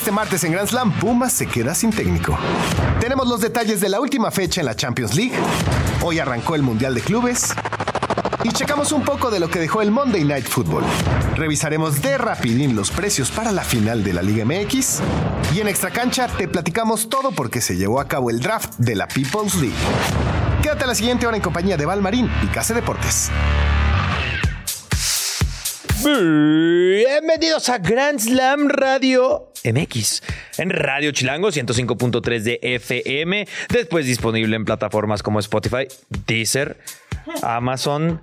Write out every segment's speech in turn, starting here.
Este martes en Grand Slam, Pumas se queda sin técnico. Tenemos los detalles de la última fecha en la Champions League. Hoy arrancó el Mundial de Clubes. Y checamos un poco de lo que dejó el Monday Night Football. Revisaremos de rapidín los precios para la final de la Liga MX. Y en Extra Cancha te platicamos todo porque se llevó a cabo el draft de la People's League. Quédate a la siguiente hora en compañía de Valmarín y Case Deportes. Bienvenidos a Grand Slam Radio MX en Radio Chilango 105.3 de FM, después disponible en plataformas como Spotify, Deezer, Amazon,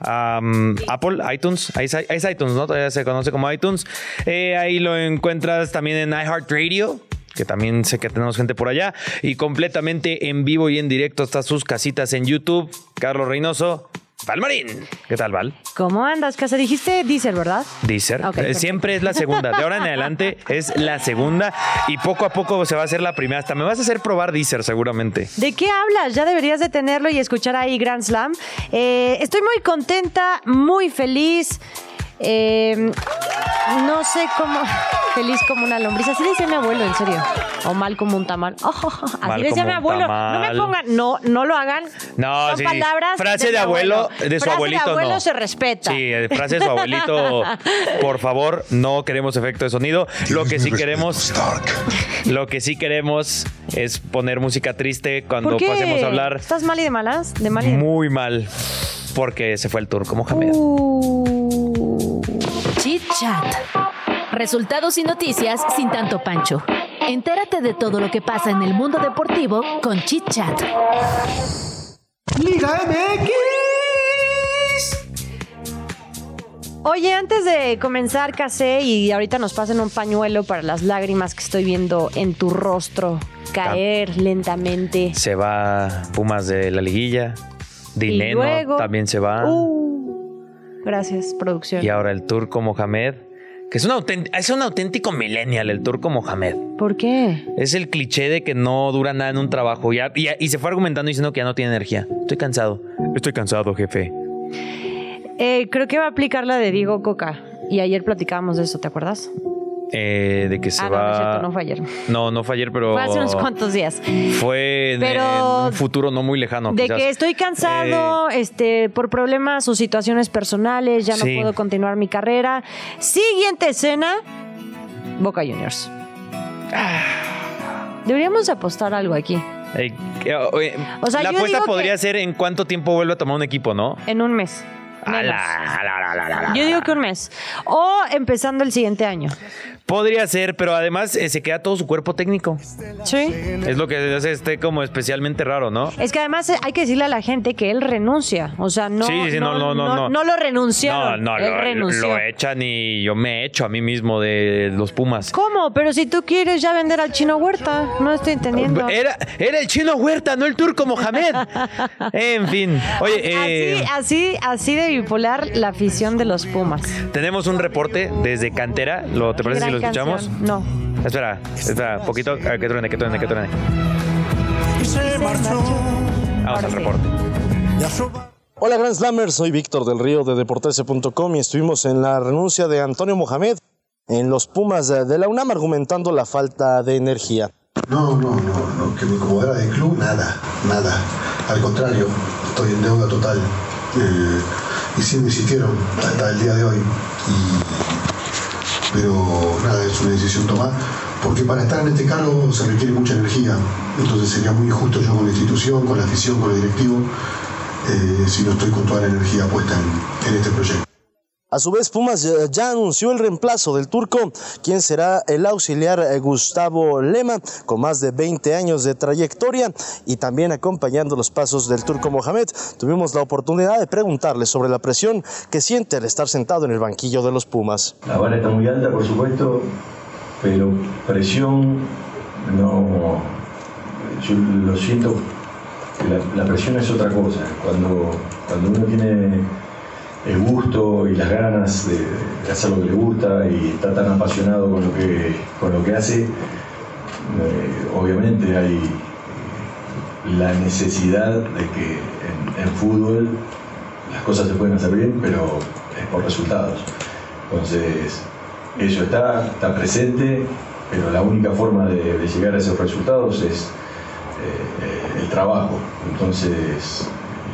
Apple, iTunes, es, es iTunes, ¿no? Todavía se conoce como iTunes. Eh, ahí lo encuentras también en iHeartRadio, que también sé que tenemos gente por allá, y completamente en vivo y en directo hasta sus casitas en YouTube. Carlos Reynoso, Valmarín. ¿Qué tal, Val? ¿Cómo andas, Casa? Dijiste Deezer, ¿verdad? Deezer. Ok, Eh, perfecto. Siempre es la segunda. De ahora en adelante es la segunda y poco a poco se va a hacer la primera. Hasta me vas a hacer probar Deezer seguramente. ¿De qué hablas? Ya deberías de tenerlo y escuchar ahí Grand Slam. Eh, estoy muy contenta, muy feliz. Eh, no sé cómo. Feliz como una lombriz. Así decía mi abuelo, en serio. O mal como un tamal. Oh, así Mal decía mi abuelo. No me pongan. No, no lo hagan. No, Son sí. palabras. Frase de, abuelo, de su Frase abuelito. de abuelo no. se respeta. Sí, eh, frase de su abuelito. Por favor, no queremos efecto de sonido. Lo que sí queremos, lo que sí queremos es poner música triste cuando ¿Por qué? pasemos a hablar ¿Estás mal y de malas? De mal y de muy mal. Porque se fue el tour como Mohamed. Uh. Chit Chat. Resultados y noticias sin tanto pancho. Entérate de todo lo que pasa en el mundo deportivo con Chit Chat. Liga MX. Oye, antes de comenzar, Casé, y ahorita nos pasen un pañuelo para las lágrimas que estoy viendo en tu rostro caer lentamente. Se va Pumas de la liguilla. Dineno luego- también se va. Uh, gracias, producción. Y ahora el turco Mohamed, que es es un auténtico millennial, el turco Mohamed. ¿Por qué? Es el cliché de que no dura nada en un trabajo. Ya, y, y se fue argumentando diciendo que ya no tiene energía. Estoy cansado. Estoy cansado, jefe. Eh, creo que va a aplicar la de Diego Coca. Y ayer platicábamos de eso, ¿te acuerdas? Eh, de que se ah, va. no cierto, no fue ayer. No, no fue ayer, pero. Fue hace unos cuantos días. Fue Pero- en un futuro no muy lejano. De quizás. que estoy cansado, este, por problemas o situaciones personales, ya no Sí. puedo continuar mi carrera. Siguiente escena, Boca Juniors. Deberíamos apostar algo aquí. Eh, eh, oye, O sea, la apuesta podría ser en cuánto tiempo vuelve a tomar un equipo, ¿no? En un mes. menos. Yo digo que un mes. O empezando el siguiente año. Podría ser, pero además eh, se queda todo su cuerpo técnico. Sí. Es lo que hace este como especialmente raro, ¿no? Es que además eh, hay que decirle a la gente que él renuncia. O sea, no, Sí, sí, no, no, no, no. no lo renunciaron. No, no, él lo, renunció. lo echan y yo me echo a mí mismo de los Pumas. ¿Cómo? Pero si tú quieres ya vender al chino Huerta, no estoy entendiendo. Era, era el chino Huerta, no el turco Mohamed. en fin. Oye, eh, Así, así, así de bipolar la afición de los Pumas. tenemos un reporte desde Cantera. ¿Lo, ¿Te parece lo escuchamos? No. Espera, espera, poquito, a que truene, que truene, que truene. Vamos al reporte. Hola Grand Slammers, soy Víctor del Río de Deportese.com y estuvimos en la renuncia de Antonio Mohamed en los Pumas de la UNAM argumentando la falta de energía. No, no, no, no, que me incomodara del club, nada, nada. Al contrario, estoy en deuda total. Eh, y sí me insistieron hasta el día de hoy. Y- pero nada, es una decisión tomada. Porque para estar en este cargo se requiere mucha energía. Entonces sería muy injusto yo con la institución, con la afición, con el directivo, eh, si no estoy con toda la energía puesta en, en este proyecto. A su vez, Pumas ya, anunció el reemplazo del turco, quien será el auxiliar eh, Gustavo Lema, con más de 20 años de trayectoria y también acompañando los pasos del turco Mohamed. Tuvimos la oportunidad de preguntarle sobre la presión que siente al estar sentado en el banquillo de los Pumas. La vara está muy alta, por supuesto, pero presión no. Yo lo siento la, la presión es otra cosa. Cuando, cuando uno tiene el gusto y las ganas de, hacer lo que le gusta y está tan apasionado con lo que, con lo que hace, eh, obviamente hay eh, la necesidad de que en, fútbol las cosas se pueden hacer bien, pero es por resultados. Entonces, eso está, está presente, pero la única forma de, llegar a esos resultados es eh, el trabajo. Entonces,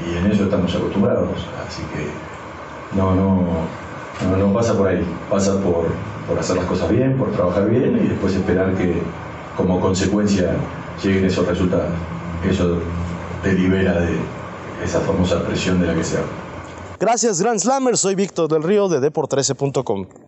y en eso estamos acostumbrados. Así que no, no, no, pasa por ahí. Pasa por, por hacer las cosas bien, por trabajar bien y después esperar que como consecuencia lleguen esos resultados. Eso te libera de esa famosa presión de la que se habla. Gracias, Grand Slammer. Soy Víctor del Río de Deport13.com.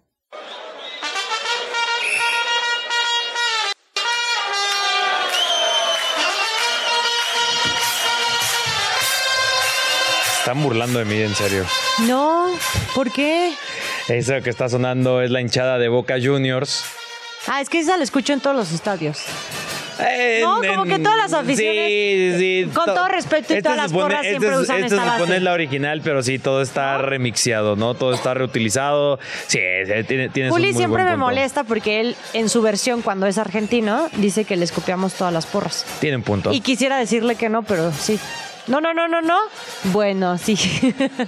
Están burlando de mí, en serio. No, ¿por qué? Eso que está sonando es la hinchada de Boca Juniors. Ah, es que esa la escucho en todos los estadios. En- No, como que todas las aficiones, Sí, sí. con to- todo respeto y Este todas las supone- porras este siempre se- usan este esta se supone base. es la original, pero sí, todo está remixiado, ¿no? Todo está reutilizado. Sí, tiene, tienes un Juli muy siempre buen me punto. molesta porque él, en su versión, cuando es argentino, dice que les copiamos todas las porras. Tiene un punto. Y quisiera decirle que no, pero sí. No, no, no, no, no. Bueno, sí.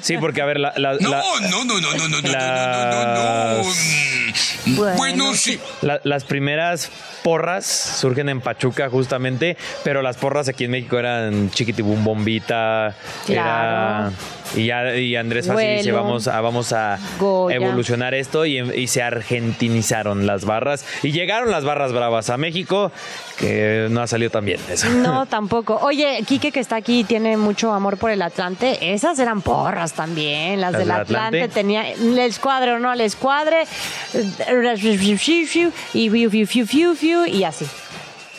Sí, porque a ver, la... la- No, la- no, no, no, no, no, no, no, no, no, Las- no. Mm, Bueno, Bueno, sí. La- las primeras porras surgen en Pachuca justamente, pero las porras aquí en México eran Chiquitibum Bombita, Claro. era y ya y Andrés Fácil dice vamos a vamos a Goya. evolucionar esto y, y se argentinizaron las barras y llegaron las barras bravas a México que no ha salido tan bien eso. No, tampoco. Oye, Quique, que está aquí, tiene mucho amor por el Atlante. Esas eran porras también. Las, ¿Las del del Atlante, Atlante? tenía el escuadre o no el escuadre. Y fiu, y así.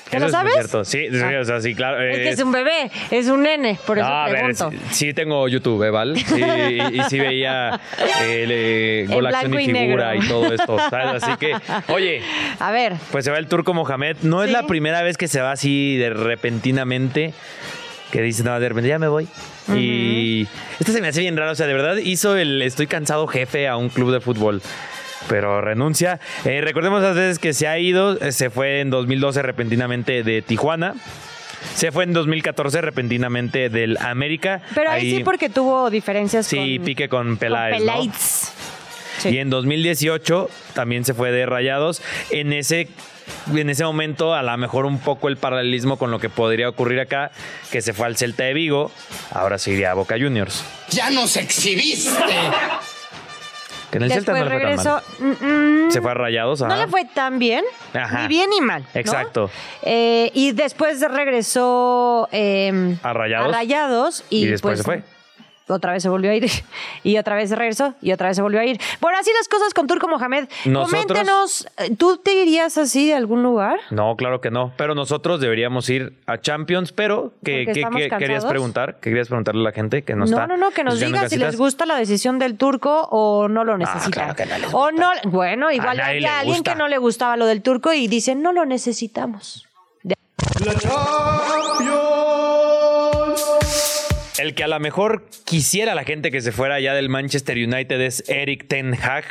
¿Te Eso lo es sabes? cierto. Sí, sí, Ah. o sea, sí, claro. Es que eh, es un bebé, es un nene, por eso No, a ver, pregunto. sí, sí tengo YouTube, ¿eh, Val? Sí, y, y sí veía el eh, Gol, En Acción y Figura negro. y todo esto, ¿sabes? Así que, oye, A ver, pues se va el turco Mohamed. No es la primera vez que se va así de repentinamente, que dice, no, de repente ya me voy. Y esto se me hace bien raro, o sea, de verdad hizo el estoy cansado jefe a un club de fútbol. Pero renuncia. Eh, recordemos las veces que se ha ido. eh, Se fue en 2012 repentinamente de Tijuana. Se fue en 2014 repentinamente del América. pero ahí, sí porque tuvo diferencias Sí, con, pique con con Peláez. Sí. Y en 2018 también se fue de Rayados. En ese, en ese momento, a lo mejor un poco el paralelismo con lo que podría ocurrir acá, que se fue al Celta de Vigo, ahora se iría a Boca Juniors. Ya nos exhibiste. Que en el Celta Después no le fue tan regresó. mal. mm, Se fue a Rayados. No ajá. le fue tan bien, Ajá. ni bien ni mal. ¿no? Exacto. Eh, y después regresó eh, A Rayados. Rayados y, Y después pues, se fue. Otra vez se volvió a ir. Y otra vez se regresó. Y otra vez se volvió a ir. Bueno, así las cosas con Turco Mohamed. Nosotros- Coméntenos, ¿tú te irías así de algún lugar? No, claro que no. Pero nosotros deberíamos ir a Champions. Pero, ¿qué, Porque qué- estamos qué querías preguntar? ¿Qué querías preguntarle a la gente que no, No, está? no, no, que nos digan si les gusta la decisión del turco o no lo necesitan. claro que no les O no, bueno, igual nadie había alguien gusta. que no le gustaba lo del turco y dice, no lo necesitamos. El que a lo mejor quisiera la gente que se fuera ya del Manchester United es Eric Ten Hag,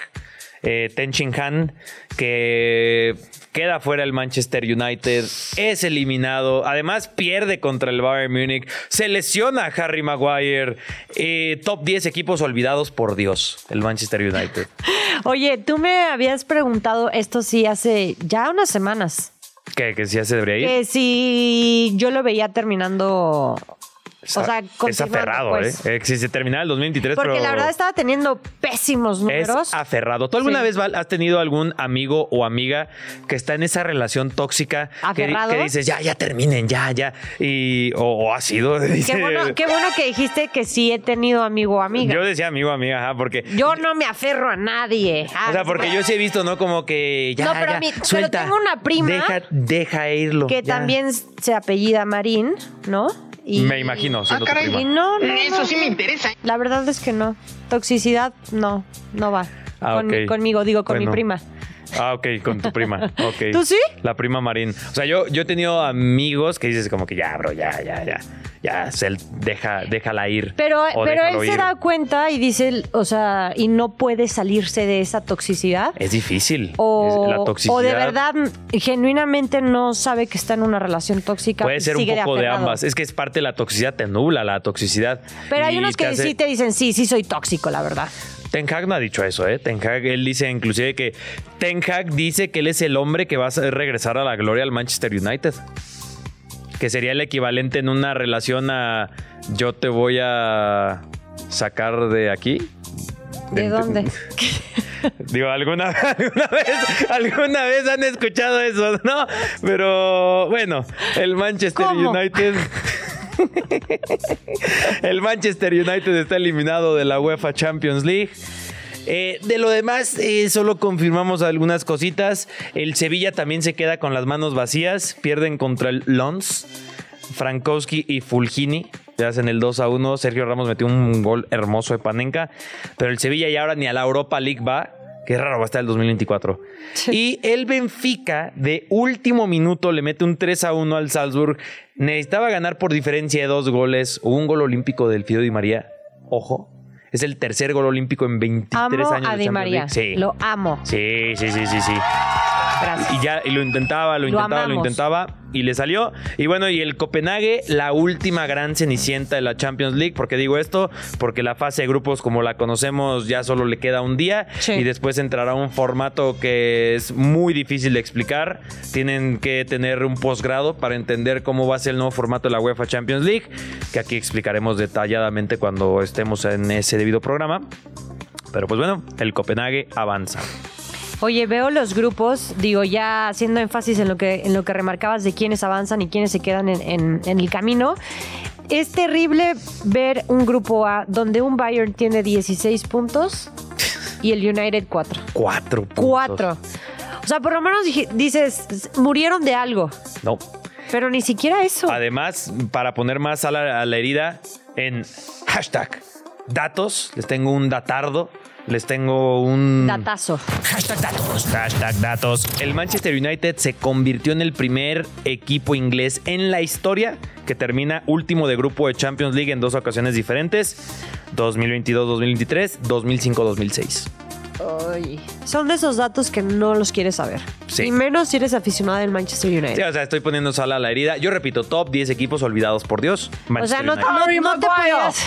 eh, Ten Shin Han, que queda fuera el Manchester United, es eliminado, además pierde contra el Bayern Múnich, se lesiona a Harry Maguire, eh, top 10 equipos olvidados por Dios, el Manchester United. Oye, tú me habías preguntado esto sí hace ya unas semanas. que, que sí ya se debería ir. Que si yo lo veía terminando O sea, es aferrado, pues. ¿eh? Eh, Si se terminara el 2023, Porque pero la verdad estaba teniendo pésimos es números. aferrado. ¿Tú alguna Sí. vez Val, has tenido algún amigo o amiga que está en esa relación tóxica que, que dices, ya, ya terminen, ya, ya? Y, o, o ha sido. dice- Qué bueno, qué bueno que dijiste que sí he tenido amigo o amiga. Yo Yo, decía amigo, amiga, ajá, porque. no me aferro a nadie. O sea, porque yo sí he visto, ¿no? Como que ya, No, pero ya, a mí- pero suelta. tengo una prima Deja, deja irlo. que ya. también se apellida Marín, ¿no? Y- Me imagino, siendo tu Y no, no, Eso no. sí me interesa. La verdad es que no. Toxicidad, no, no va. Ah, Con-. Conmigo, digo, con Bueno. mi prima. Ah, ok, con tu prima. ¿Tú sí? La prima Marín. O sea, yo, yo he tenido amigos que dices como que ya, bro, ya, ya, ya. Ya, se, deja, déjala ir. Pero, pero él se da cuenta y dice, o sea, y no puede salirse de esa toxicidad. Es difícil. O, la toxicidad. o de verdad, genuinamente no sabe que está en una relación tóxica. Puede ser un poco de, ambas. Es que es parte de la toxicidad, te nubla la toxicidad. Pero hay unos que hace- sí te dicen, sí, sí soy tóxico, la verdad. Ten Hag no ha dicho eso, ¿eh? Ten Hag, él dice inclusive que Ten Hag dice que él es el hombre que va a regresar a la gloria al Manchester United. Que sería el equivalente en una relación a yo te voy a sacar de aquí. ¿De dónde? Digo, ¿alguna, alguna vez, alguna vez han escuchado eso, ¿no? Pero bueno, el Manchester ¿Cómo? United. el Manchester United está eliminado de la UEFA Champions League. Eh, de lo demás, eh, solo confirmamos algunas cositas. El Sevilla también se queda con las manos vacías. Pierden contra el Lons. Frankowski y Fulgini ya hacen el 2 a 1. Sergio Ramos metió un gol hermoso de Panenka. Pero el Sevilla ya ahora ni a la Europa League va. Qué raro va a estar el 2024. Y el Benfica de último minuto le mete un 3 a 1 al Salzburg. Necesitaba ganar por diferencia de dos goles. Hubo un gol olímpico del Fido Di María. Ojo. Es el tercer gol olímpico en 23 Amo años. de a Di María. Sí. Lo amo. Sí, sí, sí, sí, sí. Y ya y lo intentaba, lo Lo intentaba, lo, intentaba y le salió. Y bueno, y el Copenhague, la última gran cenicienta de la Champions League. ¿Por qué digo esto? Porque la fase de grupos, como la conocemos, ya solo le queda un día. Sí. Y después entrará un formato que es muy difícil de explicar. Tienen que tener un posgrado para entender cómo va a ser el nuevo formato de la UEFA Champions League. Que aquí explicaremos detalladamente cuando estemos en ese debido programa. Pero pues bueno, el Copenhague avanza. Oye, veo los grupos, digo, ya haciendo énfasis en lo que, en lo que remarcabas de quiénes avanzan y quiénes se quedan en, en- en el camino. Es terrible ver un grupo A donde un Bayern tiene 16 puntos y el United 4. Cuatro puntos. 4. O sea, por lo menos dices, murieron de algo, No. pero ni siquiera eso. Además, para poner más a la, a la herida, en hashtag datos, les tengo un datardo, les tengo un... Datazo. Hashtag datos. Hashtag datos. El Manchester United se convirtió en el primer equipo inglés en la historia que termina último de grupo de Champions League en dos ocasiones diferentes. 2022-2023, 2005-2006. Ay, Son de esos datos que no los quieres saber. Sí. Y menos si eres aficionado del Manchester United. Sí, o sea, estoy poniendo sal a la herida. Yo repito, top 10 equipos olvidados por Dios. o sea, no, United. no- no te podías.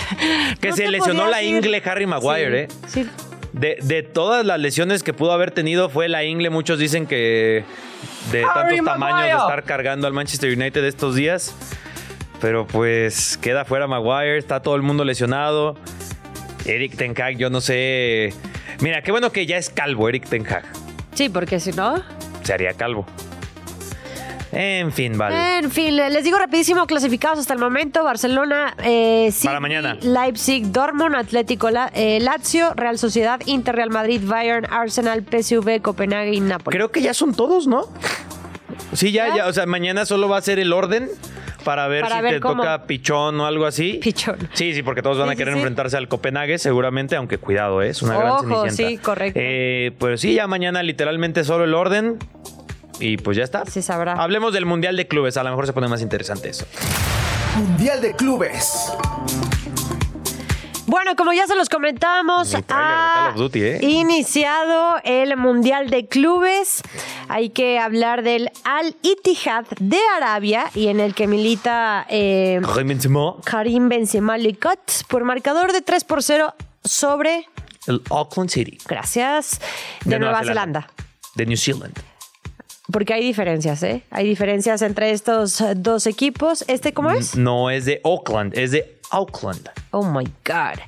Que no se te lesionó la ingle Harry Maguire, ¿eh? Sí. De, de todas las lesiones que pudo haber tenido fue la ingle. Muchos dicen que de tantos tamaños de estar cargando al Manchester United estos días. Pero pues queda fuera Maguire, está todo el mundo lesionado. Eric Ten Hag, yo no sé. Mira, qué bueno que ya es calvo Eric Ten Hag. Sí, porque si no. Se haría calvo. En fin, vale. En fin, les digo rapidísimo, clasificados hasta el momento, Barcelona, eh, City, Para mañana. Leipzig, Dortmund, Atlético, La- eh, Lazio, Real Sociedad, Inter, Real Madrid, Bayern, Arsenal, PSV, Copenhague y Napoli. Creo que ya son todos, ¿no? Sí, ya, ¿Ya? ya. O sea, mañana solo va a ser el orden para ver Para si ver te cómo. toca pichón o algo así. Pichón. Sí, sí, porque todos van Sí, a sí, querer sí. enfrentarse al Copenhague, seguramente, aunque cuidado, ¿eh? es una gran Ojo, cenicienta. sí, correcto. Eh, pues sí, ya mañana literalmente solo el orden. Y pues ya está. Se sabrá. Hablemos del Mundial de Clubes, a lo mejor se pone más interesante eso. Mundial de Clubes. Bueno, como ya se los comentábamos, trailer Call ha Duty, ¿eh? iniciado el Mundial de Clubes. Hay que hablar del Al Ittihad de Arabia y en el que milita eh, Karim Benzema, Karim Benzema Licot por marcador de 3 por 0 sobre, el Auckland City. gracias, de, Nueva, Zelanda. De New Zealand. Porque hay diferencias, ¿eh? Hay diferencias entre estos dos equipos. ¿Este cómo es? No es de Oakland, es de Auckland. Oh my God.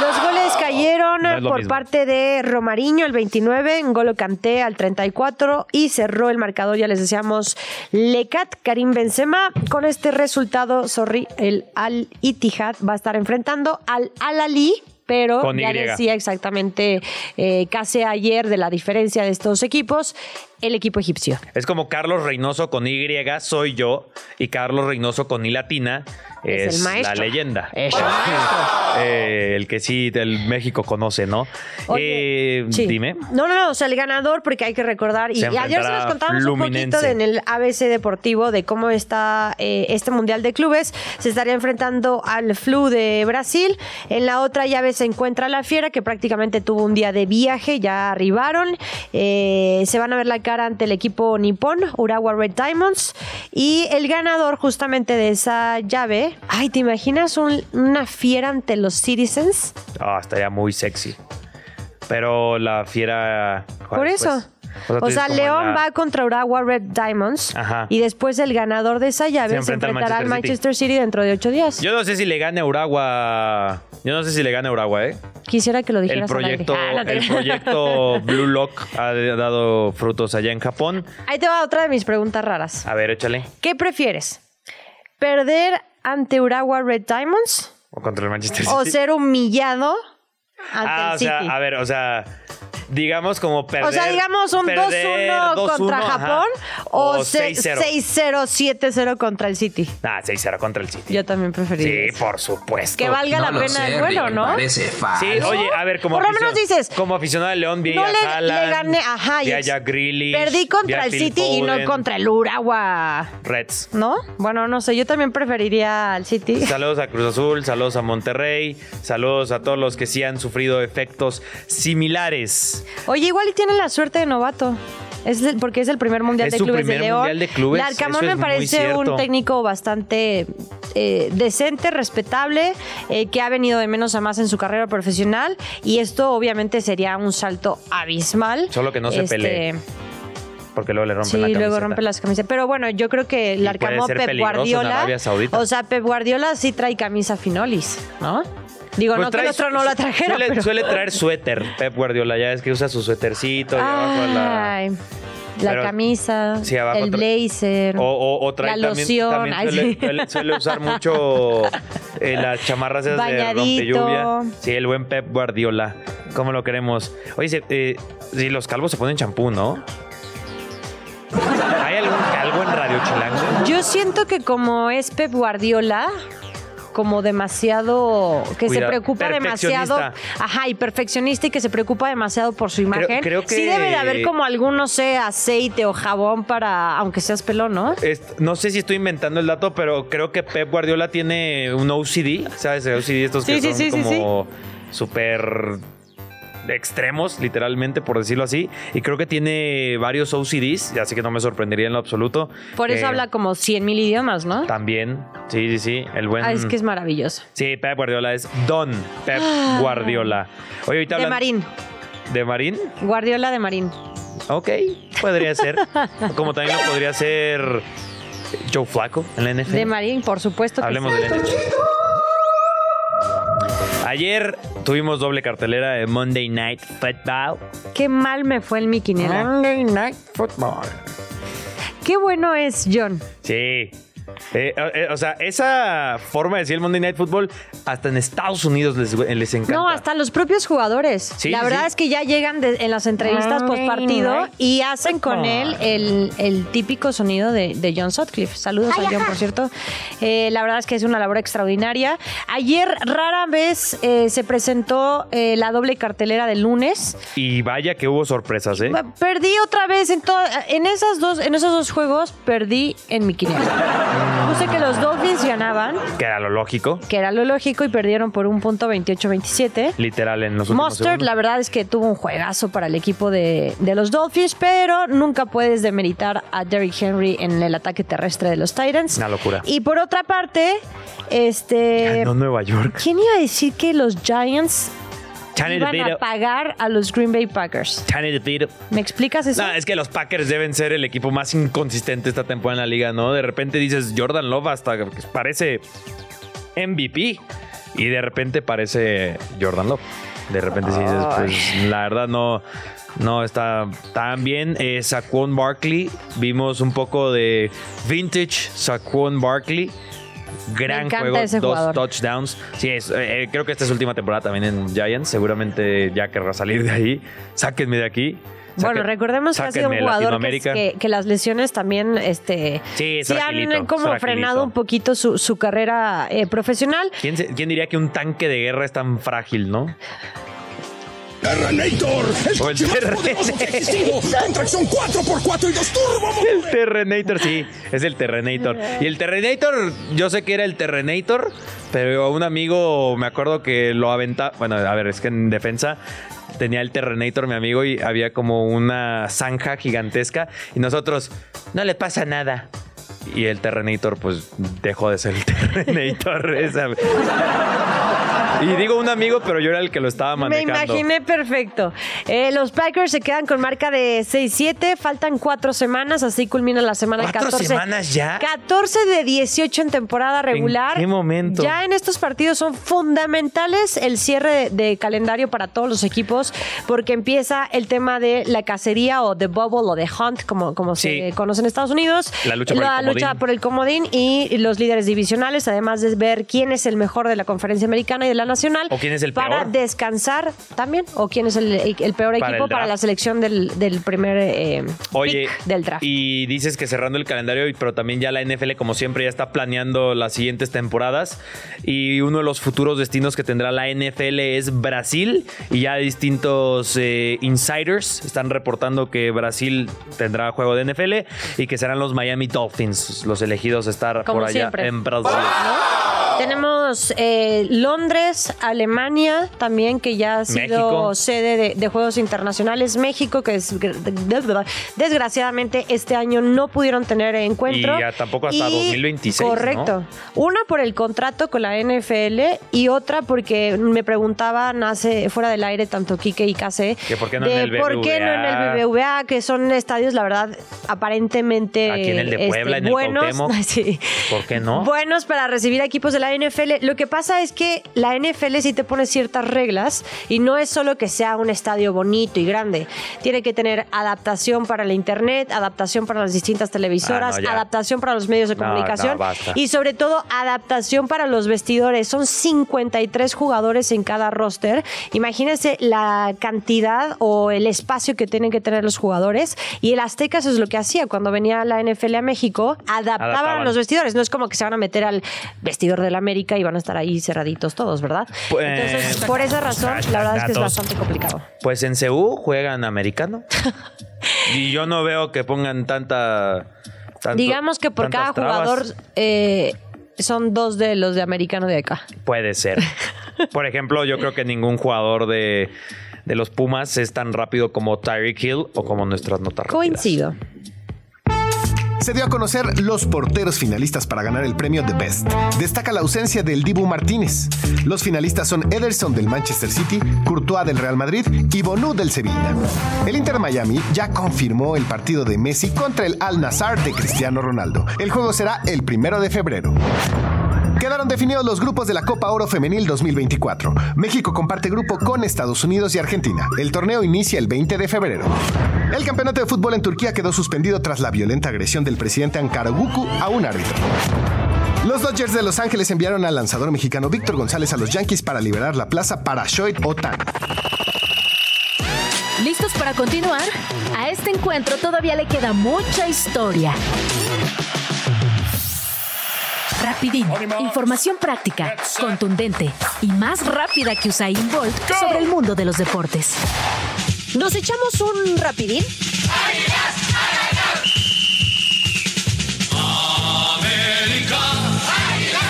Los goles cayeron No es lo por mismo. parte de Romariño al 29, Ngolo Kanté al 34 y cerró el marcador, ya les decíamos, Lecat Karim Benzema. Con este resultado, sorry, el Al Ittihad va a estar enfrentando al Al Ali. Pero ya decía exactamente eh, casi ayer de la diferencia de estos equipos, el equipo egipcio. Es como Carlos Reynoso con Y, soy yo, y Carlos Reynoso con I latina Es es, el maestro. la leyenda. Es el maestro. Eh, el que sí del México conoce, ¿no? Oye, Eh, sí. Dime. No, no, no, o sea, el ganador, porque hay que recordar, y, Se y ayer se enfrentará los contamos un poquito Fluminense. de- en el ABC Deportivo de cómo está eh, este Mundial de Clubes. Se estaría enfrentando al Flu de Brasil. En la otra llave se encuentra la Fiera, que prácticamente tuvo un día de viaje, ya arribaron. Se van a ver la ante el equipo nipón, Urawa Red Diamonds. Y el ganador justamente de esa llave, ay, ¿te imaginas un- una Fiera ante los Citizens? Ah, estaría muy sexy. Pero la fiera. ¿cuál Por es, eso. pues? O sea, León la- va contra Urawa Red Diamonds Ajá. y después el ganador de esa llave se, enfrentará al Manchester Manchester City. dentro de ocho días. Yo no sé si le gane a Uragua. Yo no sé si le gane a Uragua, ¿eh? Quisiera que lo El dijeras al aire. proyecto, Ah, no te- el proyecto Blue Lock ha dado frutos allá en Japón. Ahí te va otra de mis preguntas raras. A ver, échale. ¿Qué prefieres? ¿Perder ante Urawa Red Diamonds O contra el Manchester City. o ser humillado ante ah, el o sea, City? a ver, o sea, digamos como perder. o sea, digamos un perder 2-1 2-1, contra ajá, Japón o, se- 6-0. 6-0, 7-0 contra el City. Ah, 6-0 contra el City. Yo también preferiría. Sí, por supuesto. Que valga la pena el duelo, ¿no? Sí, oye, a ver, como Por lo menos aficionado- dices, Como aficionado de León, vi no a le, Haaland, le gané, ajá, vi a Jack Grealish, perdí contra el City y no Foden, contra el Urawa, Reds. ¿no? Bueno, no sé, yo también preferiría al City. Saludos a Cruz Azul, saludos a Monterrey, saludos a todos los que sí han sufrido efectos similares. Oye, igual y tiene la suerte de novato. Es el- porque es el primer mundial Es de su clubes de primer León. Mundial de Clubes, Larcamón es me parece un técnico bastante eh, decente, respetable, eh, que ha venido de menos a más en su carrera profesional. Y esto obviamente sería un salto abismal. Solo que no se Este, pelee. Porque luego le rompen Sí, la camiseta. luego rompe las camisetas. Pero bueno, yo creo que el ser Pep en Guardiola. Arabia Saudita. O sea, Pep Guardiola sí trae camisa finolis, ¿no? Digo, Pues no que trae el otro su- no la trajera. Suele, pero... suele traer suéter, Pep Guardiola. Ya es que usa su suétercito y abajo la. Ay, la Pero- camisa, Sí, abajo el blazer, O, o- o trae la loción. también suele, sí. suele- suele usar mucho eh, las chamarras esas de Bañadito. rompelluvia. Sí, el buen Pep Guardiola. ¿Cómo lo queremos? Oye, se- eh, sí, los calvos se ponen champú, ¿no? ¿Hay algún calvo en Radio Chilango? Yo siento que como es Pep Guardiola, como demasiado, que se preocupa demasiado, ajá, y perfeccionista y que se preocupa demasiado por su imagen. creo que- Sí debe de haber como algún, no sé, aceite o jabón para, aunque seas pelón, ¿no? Es- no sé si estoy inventando el dato, pero creo que Pep Guardiola tiene un OCD, ¿sabes? El OCD estos que Sí, sí, son sí, como súper extremos, literalmente, por decirlo así. Y creo que tiene varios OCDs, así que no me sorprendería en lo absoluto. Por eso Eh, habla como 100 mil idiomas, ¿no? También, sí, sí, sí. El buen. Ah, es que es maravilloso. Sí, Pep Guardiola es Don Pep Guardiola. Oye, ahorita De hablan- Marín, ¿De Marín? Guardiola de Marín. Ok, podría ser. Como también lo podría ser Joe Flaco en la NFL. De Marín, por supuesto que Hablemos sí. del NFL. Ayer tuvimos doble cartelera de Monday Night Football. Qué mal me fue el mi quiniela. Monday Night Football. Qué bueno es John. Sí. Eh, eh, o sea, esa forma de decir el Monday Night Football, hasta en Estados Unidos les, les encanta. No, hasta los propios jugadores. Sí, la sí, verdad sí. es que ya llegan de- en las entrevistas post partido y hacen con él el, el típico sonido de, de John Sutcliffe. Saludos a John, por cierto. Eh, la verdad es que es una labor extraordinaria. Ayer rara vez eh, se presentó eh, la doble cartelera del lunes. Y vaya que hubo sorpresas, ¿eh? Perdí otra vez en, en esas dos en esos dos juegos perdí en mi quiniela. Puse que los Dolphins ganaban, Que era lo lógico. que era lo lógico y perdieron por un punto 28-27. Literal, en los últimos Mustard, segundos. la verdad es que tuvo un juegazo para el equipo de, de los Dolphins, pero nunca puedes demeritar a Derrick Henry en el ataque terrestre de los Titans. Una locura. Y por otra parte, este. Ganó Nueva York. ¿Quién iba a decir que los Giants iban a pagar a los Green Bay Packers. ¿Me explicas eso? No, es que los Packers deben ser el equipo más inconsistente esta temporada en la liga, ¿no? De repente dices Jordan Love hasta que parece MVP y de repente parece Jordan Love. De repente sí dices, pues la verdad no, no está tan bien. Eh, Saquon Barkley, vimos un poco de vintage Saquon Barkley. Gran juego, ese dos jugador. touchdowns. Sí, es, eh, creo que esta es su última temporada también en Giants. Seguramente ya querrá salir de ahí. Sáquenme de aquí. Bueno, recordemos que ha sido un jugador que, que- que las lesiones también este, Sí, han como frenado un poquito su, su carrera eh, profesional. ¿Quién, quién diría que un tanque de guerra es tan frágil, no? Terrenator, el O el Terrenator. con tracción 4x4 y dos turbo. El Terrenator, sí, es el Terrenator. Y el Terrenator, yo sé que era el Terrenator, pero un amigo me acuerdo que lo aventaba. Bueno, a ver, es que en defensa tenía el Terrenator, mi amigo, y había como una zanja gigantesca. Y nosotros, no le pasa nada. Y el Terrenator, pues dejó de ser el Terrenator. esa- Y digo un amigo, pero yo era el que lo estaba Me manejando. imaginé perfecto. Eh, los Packers se quedan con marca de 6-7. Faltan cuatro semanas, así culmina la semana ¿Cuatro 14. semanas ya? 14 de 18 en temporada regular. qué momento? Ya en estos partidos son fundamentales el cierre de, de calendario para todos los equipos, porque empieza el tema de la cacería o de bubble o de hunt, como, como se conoce en Estados Unidos. La lucha por el. Lucha por el comodín y los líderes divisionales, además de ver quién es el mejor de la conferencia americana y de la nacional. O quién es el para peor. descansar también, o quién es el, el peor Para equipo el para la selección del, del primer eh, Oye, pick del draft. y dices que cerrando el calendario, pero también ya la NFL, como siempre, ya está planeando las siguientes temporadas. Y uno de los futuros destinos que tendrá la NFL es Brasil. Y ya distintos eh, insiders están reportando que Brasil tendrá juego de NFL y que serán los Miami Dolphins los elegidos a estar Como por allá en Brasil. Tenemos eh, Londres, Alemania también, que ya ha sido México. sede de, de Juegos Internacionales. México, que es, desgraciadamente este año no pudieron tener encuentro. Y ya tampoco hasta 2026, ¿no? Correcto. Una por el contrato con la NFL y otra porque me preguntaban hace fuera del aire tanto Quique y Case Que por qué no de en el por qué no en BBVA. el BBVA, que son estadios, la verdad, aparentemente Aquí en el de este, Puebla, en el buenos. Cuauhtémoc. Sí. ¿Por qué no? Buenos para recibir equipos de la NFL. Lo que pasa es que la NFL sí te pone ciertas reglas y no es solo que sea un estadio bonito y grande. Tiene que tener adaptación para el internet, adaptación para las distintas televisoras, Ah, no, adaptación para los medios de comunicación no, y sobre todo adaptación para los vestidores. Son 53 jugadores en cada roster. Imagínense la cantidad o el espacio que tienen que tener los jugadores. Y el Azteca eso es lo que hacía cuando venía la NFL a México, adaptaban, Adaptaban. los vestidores. No es como que se van a meter al vestidor del América y van a estar ahí cerraditos todos, ¿verdad? Pues, Entonces, por esa razón, la verdad es que es bastante complicado. Pues en CU juegan americano. y yo no veo que pongan tanta. tanto- Digamos que por cada trabas. jugador eh, son dos de los de americano de acá. Puede ser. Por ejemplo, yo creo que ningún jugador de, de los Pumas es tan rápido como Tyreek Hill o como nuestras notas rápidas. Se dio a conocer los porteros finalistas para ganar el premio The Best. Destaca la ausencia del Dibu Martínez. Los finalistas son Ederson del Manchester City, Courtois del Real Madrid y Bonú del Sevilla. El Inter Miami ya confirmó el partido de Messi contra el Al Nassr de Cristiano Ronaldo. El juego será el primero de febrero. Quedaron definidos los grupos de la Copa Oro Femenil 2024. México comparte grupo con Estados Unidos y Argentina. El torneo inicia el 20 de febrero. El campeonato de fútbol en Turquía quedó suspendido tras la violenta agresión del presidente Ankara Gucu a un árbitro. Los Dodgers de Los Ángeles enviaron al lanzador mexicano Víctor González a los Yankees para liberar la plaza para Shohei Otani. ¿Listos para continuar? A este encuentro todavía le queda mucha historia. Rapidín, información práctica, contundente y más rápida que Usain Bolt sobre el mundo de los deportes. ¿Nos echamos un rapidín?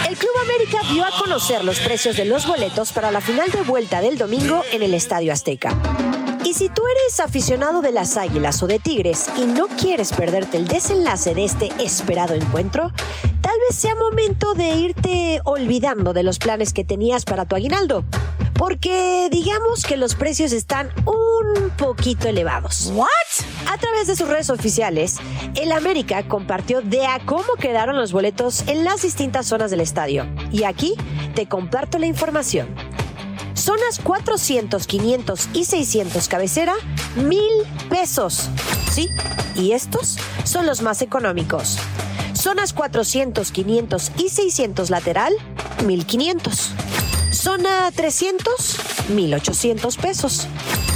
El Club América dio a conocer los precios de los boletos para la final de vuelta del domingo en el Estadio Azteca. Y si tú eres aficionado de las Águilas o de Tigres y no quieres perderte el desenlace de este esperado encuentro, vez sea momento de irte olvidando de los planes que tenías para tu aguinaldo. porque digamos que los precios están un poquito elevados. ¿What? A través de sus redes oficiales, el América compartió de a cómo quedaron los boletos en las distintas zonas del estadio. Y aquí te comparto la información. Zonas 400, 500 y 600 cabecera, mil pesos. Sí, y estos son los más económicos. Zonas 400, 500 y 600 lateral, 1500. Zona 300, 1800 pesos.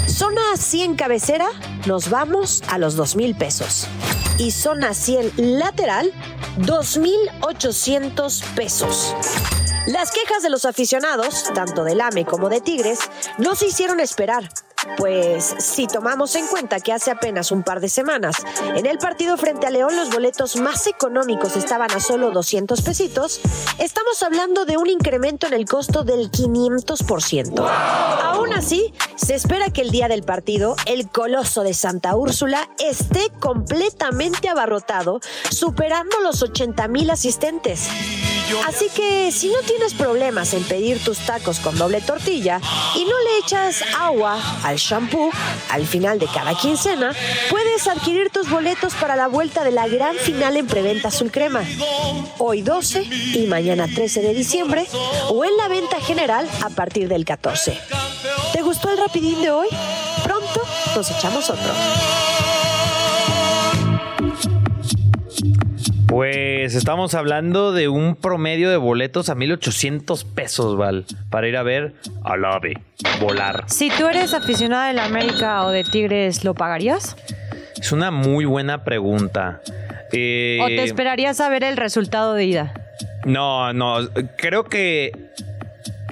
Zona 100 cabecera, nos vamos a los 2000 pesos. Y zona 100 lateral, 2800 pesos. Las quejas de los aficionados, tanto del AME como de Tigres, no se hicieron esperar. Pues si tomamos en cuenta que hace apenas un par de semanas, en el partido frente a León los boletos más económicos estaban a solo 200 pesitos, estamos hablando de un incremento en el costo del 500%. Aún así, se espera que el día del partido, el coloso de Santa Úrsula esté completamente abarrotado, superando los 80 mil asistentes. Así que si no tienes problemas en pedir tus tacos con doble tortilla y no le echas agua al shampoo al final de cada quincena, puedes adquirir tus boletos para la vuelta de la gran final en preventa azul crema. Hoy 12 y mañana 13 de diciembre o en la venta general a partir del 14. ¿Te gustó el rapidín de hoy? Pronto nos echamos otro. Pues estamos hablando de un promedio de boletos a 1800 pesos, Val, para ir a ver al ave volar. Si tú eres aficionada de la América o de Tigres, ¿lo pagarías? Es una muy buena pregunta. Eh, ¿O te esperarías a ver el resultado de ida? No, no, creo que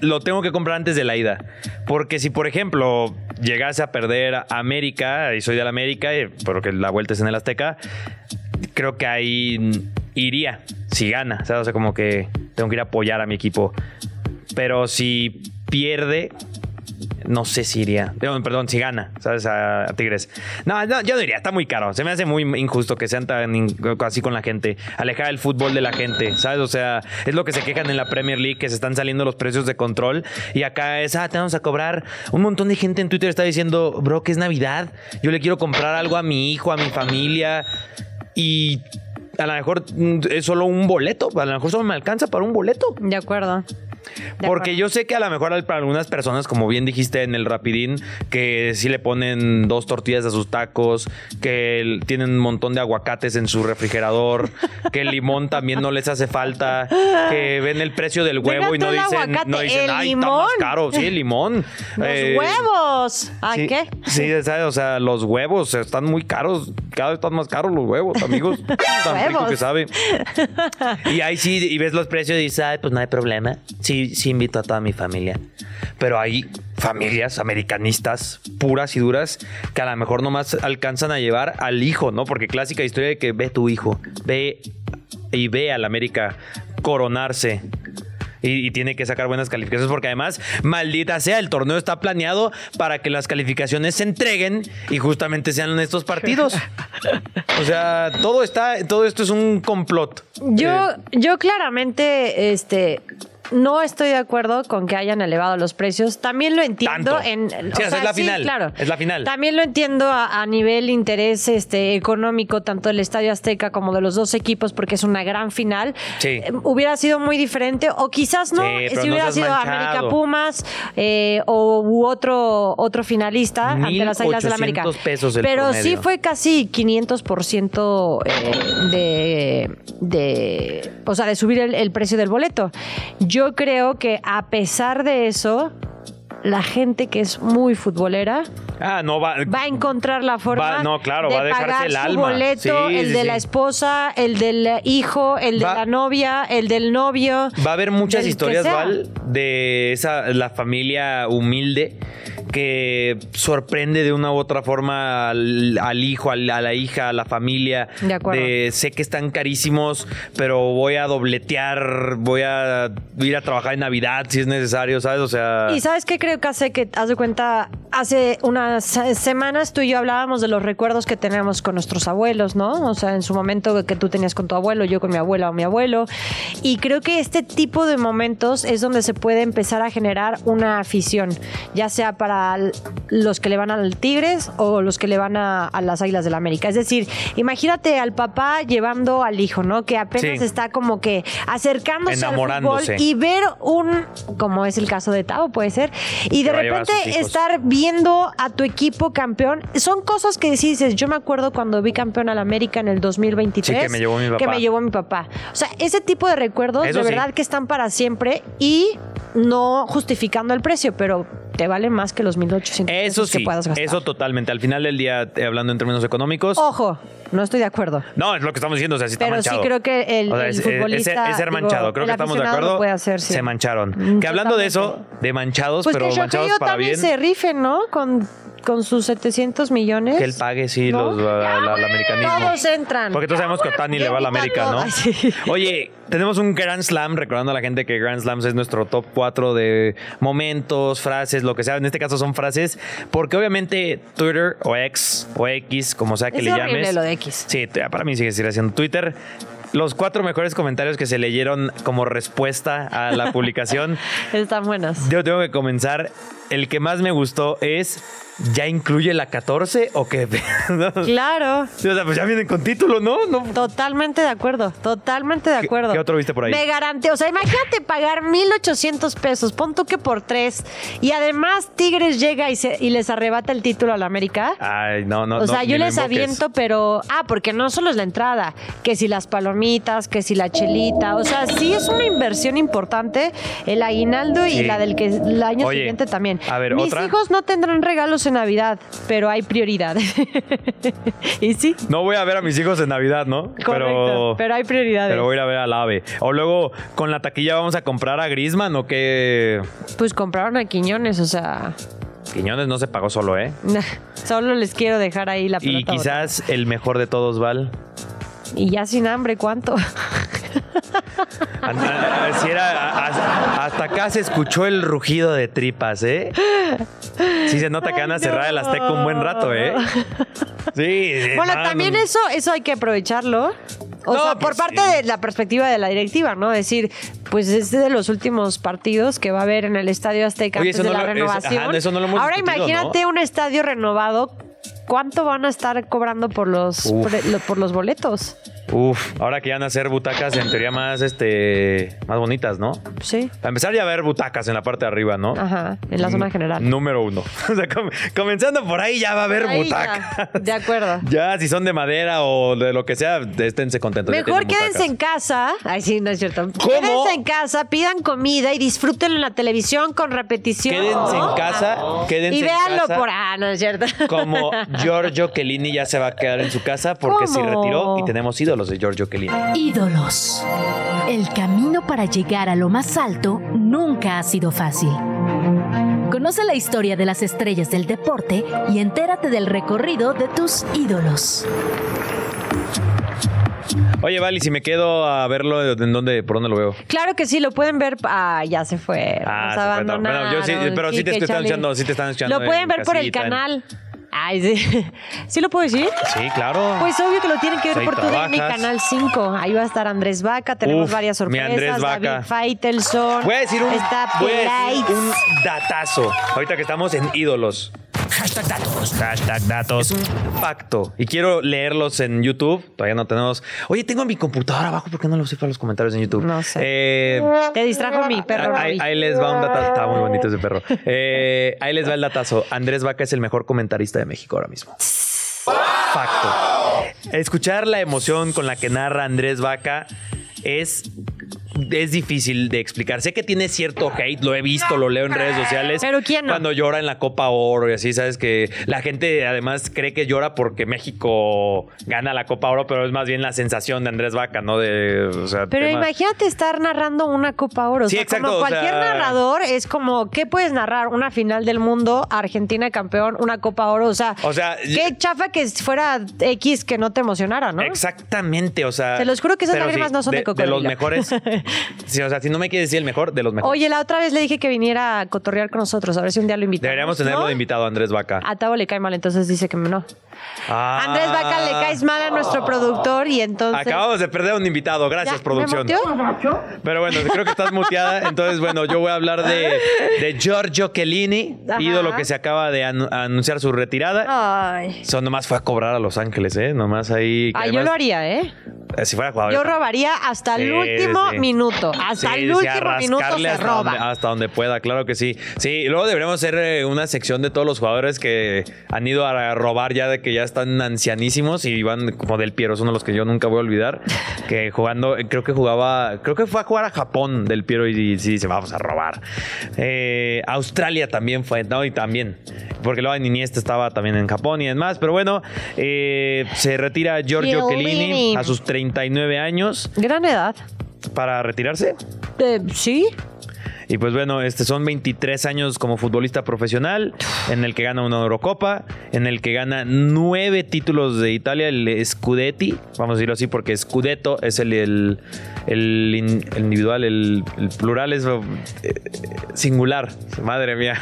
lo tengo que comprar antes de la ida. Porque si, por ejemplo, llegase a perder a América, y soy de la América, porque la vuelta es en el Azteca, creo que ahí iría, si gana. ¿sabes? O sea, como que tengo que ir a apoyar a mi equipo. Pero si pierde, no sé si iría. Perdón, si gana, ¿sabes? A, Tigres. No, no, yo no iría, está muy caro. Se me hace muy injusto que sean tan así con la gente. Alejar el fútbol de la gente, ¿sabes? O sea, es lo que se quejan en la Premier League, que se están saliendo los precios de control. Y acá es, ah, te vamos a cobrar. Un montón de gente en Twitter está diciendo, bro, que es Navidad. Yo le quiero comprar algo a mi hijo, a mi familia. Y a lo mejor mm, es solo un boleto. A lo mejor solo me alcanza para un boleto. De acuerdo. Porque yo sé que a lo mejor para algunas personas, como bien dijiste en el rapidín, que sí le ponen dos tortillas a sus tacos, que tienen un montón de aguacates en su refrigerador, que el limón también no les hace falta, que ven el precio del huevo y no dicen, no dicen, ay, está más limón". caro. Sí, el limón. ¡Los Eh, huevos! ¿A Sí, qué? Sí, ¿sabes? o sea, los huevos están muy caros. Cada vez están más caros los huevos, amigos. Tan rico Huevos. que sabe. Y ahí sí, y ves los precios y dices, ay, pues no hay problema. Sí, sí invito a toda mi familia. Pero hay familias americanistas puras y duras que a lo mejor nomás alcanzan a llevar al hijo, ¿no? Porque clásica historia de que ve tu hijo, ve y ve al América coronarse. Y, y tiene que sacar buenas calificaciones porque además, maldita sea, el torneo está planeado para que las calificaciones se entreguen y justamente sean en estos partidos. O sea, todo está, todo esto es un complot. Yo, Eh, yo claramente, este. No estoy de acuerdo con que hayan elevado los precios. También lo entiendo Tanto. en. Sí, esa es la final. claro. Es la final. También lo entiendo a, a nivel interés este, económico, tanto del Estadio Azteca como de los dos equipos, porque es una gran final. Sí. Eh, hubiera sido muy diferente, o quizás no, si hubiera sido manchado. América Pumas eh, o u otro, otro finalista ante las Águilas del América. 1,800 pesos el Pero sí fue casi 500% eh, de, de, o sea, de subir el, el precio del boleto. Yo creo que a pesar de eso, la gente que es muy futbolera Ah, no va. va a encontrar la forma Va- no, claro, de va a dejarse pagar el su alma. boleto, Sí, el sí, de sí. la esposa, el del hijo, el de la novia, el del novio. Va a haber muchas historias. Val, de esa la familia humilde que sorprende de una u otra forma al, al hijo, al- a la hija, a la familia. De acuerdo. sé que están carísimos, pero voy a dobletear, voy a ir a trabajar en Navidad si es necesario, ¿sabes? O sea, Y sabes qué creo que hace que, haz de cuenta, hace unas semanas tú y yo hablábamos de los recuerdos que tenemos con nuestros abuelos, ¿no? O sea, en su momento que tú tenías con tu abuelo, yo con mi abuela o mi abuelo. Y creo que este tipo de momentos es donde se puede empezar a generar una afición, ya sea para los que le van al Tigres o los que le van a, a las Águilas del América. Es decir, imagínate al papá llevando al hijo, ¿no? Que apenas Sí. está como que acercándose al fútbol y ver un, como es el caso de Tavo, puede ser, y de Que repente estar viendo a tu equipo campeón, son cosas que dices, yo me acuerdo cuando vi campeón al América en el 2023. Sí, que me llevó mi Que papá. me llevó mi papá. O sea, ese tipo de recuerdos Eso de sí. verdad que están para siempre y no justificando el precio, pero te vale más que los 1800 Eso pesos sí, que puedas gastar. eso totalmente. Al final del día, eh, hablando en términos económicos, Ojo, no estoy de acuerdo. no, es lo que estamos diciendo, o sea, sí está Pero manchado. sí creo que el- O sea, el es, es- futbolista, es ser digo, manchado, creo que estamos de acuerdo. lo puede hacer, sí. Se mancharon. Mm, que hablando de eso, de manchados, Pues pero que manchados Shohei para Ohtani bien, se rife, ¿no? Con, con sus 700 millones. que él pague, sí, ¿No? los, la- la- americanismo. Todos entran. Porque todos sabemos que Otani le va a la América, ¿no? Oye, tenemos un Grand Slam, recordando a la gente que Grand Slams es nuestro top 4 de momentos, frases, lo que sea. En este caso son frases, porque obviamente Twitter o X o X, como sea que Es le llames. lo de X. Sí, para mí sigue siendo Twitter. Los cuatro mejores comentarios que se leyeron como respuesta a la publicación. Están buenas. Yo tengo que comenzar. El que más me gustó es. ¿Ya incluye la 14 o qué? ¿No? Claro. Sí, O sea, pues ya vienen con título, ¿no? no Totalmente de acuerdo, totalmente de ¿Qué- acuerdo. qué otro viste por ahí? Me garanteo, o sea, imagínate pagar 1.800 pesos, pon tú que por tres, y además Tigres llega y, se- y les arrebata el título a la América. Ay, no, no. o sea, no, yo les aviento, pero. Ah, porque no solo es la entrada, que si las palomitas, que si la chelita. O sea, sí es una inversión importante el aguinaldo y la del que el año Oye, siguiente también. a ver, Mis ¿otra? hijos no tendrán regalos en Navidad, pero hay prioridades. y sí. No voy a ver a mis hijos en Navidad, ¿no? Correcto, pero. pero hay prioridades. Pero voy a ir a ver al ave. O luego, con la taquilla vamos a comprar a Grisman o qué. Pues compraron a Quiñones, o sea, Quiñones no se pagó solo, ¿eh? solo les quiero dejar ahí la pelota. Y quizás el mejor de todos, Val. Y ya sin hambre, ¿cuánto? Si era, hasta acá se escuchó el rugido de tripas, ¿eh? Sí se nota que van a cerrar el Azteca un buen rato, ¿eh? Sí. sí, bueno, no, también no. eso, eso hay que aprovecharlo. O No, sea, por pues, parte sí. de la perspectiva de la directiva, ¿no? Decir, pues es de los últimos partidos que va a haber en el Estadio Azteca Oye, antes eso de no la lo- es- renovación. ajá, eso no lo hemos Ahora imagínate un estadio renovado. ¿Cuánto van a estar cobrando por los, Uf. pre- lo- por los boletos? Uf, ahora que van a hacer butacas en teoría más, este, más bonitas, ¿no? Sí. Para empezar ya a haber butacas en la parte de arriba, ¿no? Ajá, en la zona general. Número uno. O sea, com- comenzando por ahí ya va a haber Ahí butacas. ya, De acuerdo. Ya, si son de madera o de lo que sea, esténse contentos. Mejor quédense en casa. Ay, sí, no es cierto. ¿Cómo? Quédense en casa, pidan comida y disfrútenlo en la televisión con repetición. Quédense en casa, quédense Y en véanlo casa. por. Ah, no es cierto. Como Giorgio Chiellini ya se va a quedar en su casa porque se retiró y tenemos ídolos de Giorgio Chiellini. Ídolos. El camino para llegar a lo más alto nunca ha sido fácil. Conoce la historia de las estrellas del deporte y entérate del recorrido de tus ídolos. Oye, Vali, si me quedo a verlo, ¿en dónde, ¿por dónde lo veo? Claro que sí, lo pueden ver. Ah, ya se fue. Ah, se fue. Bueno, yo sí, pero sí te Charlie. escuchando, sí te están escuchando Lo pueden en ver por el en- canal. Ay, sí. ¿Sí lo puedo decir? Sí, claro. Pues obvio que lo tienen que ver Ahí por tu DN trabajas. Canal 5. Ahí va a estar Andrés Vaca, tenemos Uf, varias mi sorpresas. Andrés Vaca. David Faitelson. Voy a decir un, Está voy a decir un datazo. Ahorita que estamos en ídolos. Hashtag datos. Hashtag datos. Es un facto. Y quiero leerlos en YouTube. Todavía no tenemos. Oye, tengo mi computadora abajo. ¿Por qué no lo sé para los comentarios en YouTube? No sé. Eh, Te distrajo mi perro. Ahí, ahí les va un datazo. Está muy bonito ese perro. Eh, ahí les va el datazo. Andrés Vaca es el mejor comentarista de México ahora mismo. Facto. Escuchar la emoción con la que narra Andrés Vaca es. Es difícil de explicar. Sé que tiene cierto hate, lo he visto, lo leo en redes sociales. Pero ¿quién no? Cuando llora en la Copa Oro y así, sabes que la gente además cree que llora porque México gana la Copa Oro, pero es más bien la sensación de Andrés Vaca, ¿no? De, o sea, Pero imagínate estar narrando una Copa Oro. O Sí, sea, exacto, Como o cualquier sea- narrador es como, ¿qué puedes narrar? Una final del mundo, Argentina campeón, una Copa Oro. O sea, O sea, qué chafa que fuera X que no te emocionara, ¿no? Exactamente, o sea. Te los juro que esas lágrimas no son de De los cocodrilo. mejores Sí, o sea, si no me quieres decir el mejor, de los mejores. Oye, la otra vez le dije que viniera a cotorrear con nosotros, a ver si un día lo invitamos. Deberíamos tenerlo ¿no? de invitado a Andrés Vaca. A Tavo le cae mal, entonces dice que no. Ah. Andrés Vaca le caes mal a nuestro productor y entonces... Acabamos de perder a un invitado. Gracias, ¿Ya? producción. Pero bueno, creo que estás muteada. Entonces, bueno, yo voy a hablar de, de Giorgio Chiellini, Ajá. ídolo que se acaba de anu- anunciar su retirada. Ay. Eso nomás fue a cobrar a Los Ángeles, ¿eh? Nomás ahí. Ay, yo lo haría, ¿eh? eh, Si fuera jugador. Yo robaría hasta el último sí. minuto. Hasta Sí, el último minuto se hasta donde, roba. hasta donde pueda, claro que sí. Sí, luego deberíamos hacer eh, una sección de todos los jugadores que han ido a robar ya de que ya están ancianísimos y van como del Piero, es uno de los que yo nunca voy a olvidar. Que jugando, creo que jugaba, creo que fue a jugar a Japón del Piero y, sí, se vamos a robar. Eh, Australia también fue, no, y también. Porque luego Iniesta estaba también en Japón y demás. Pero bueno, eh, se retira Giorgio. Chiellini a sus 39 años Gran edad. para retirarse. Eh, ¿Sí? Y pues bueno, este son 23 años como futbolista profesional, en el que gana una Eurocopa, en el que gana nueve títulos de Italia, el Scudetti, vamos a decirlo así, porque Scudetto es el, el, el in- el individual, el, el plural es eh, singular. Madre mía.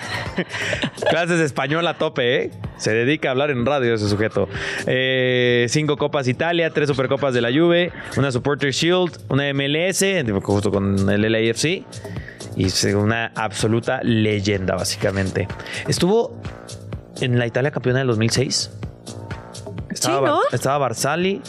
Clases de español a tope, ¿eh? Se dedica a hablar en radio ese sujeto. Eh, cinco Copas Italia, tres Supercopas de la Juve, una Supporter Shield, una MLS, justo con el LAFC. Y es una absoluta leyenda, básicamente. Estuvo en la Italia campeona del 2006. Estaba, Sí, ¿no? Estaba Barzali.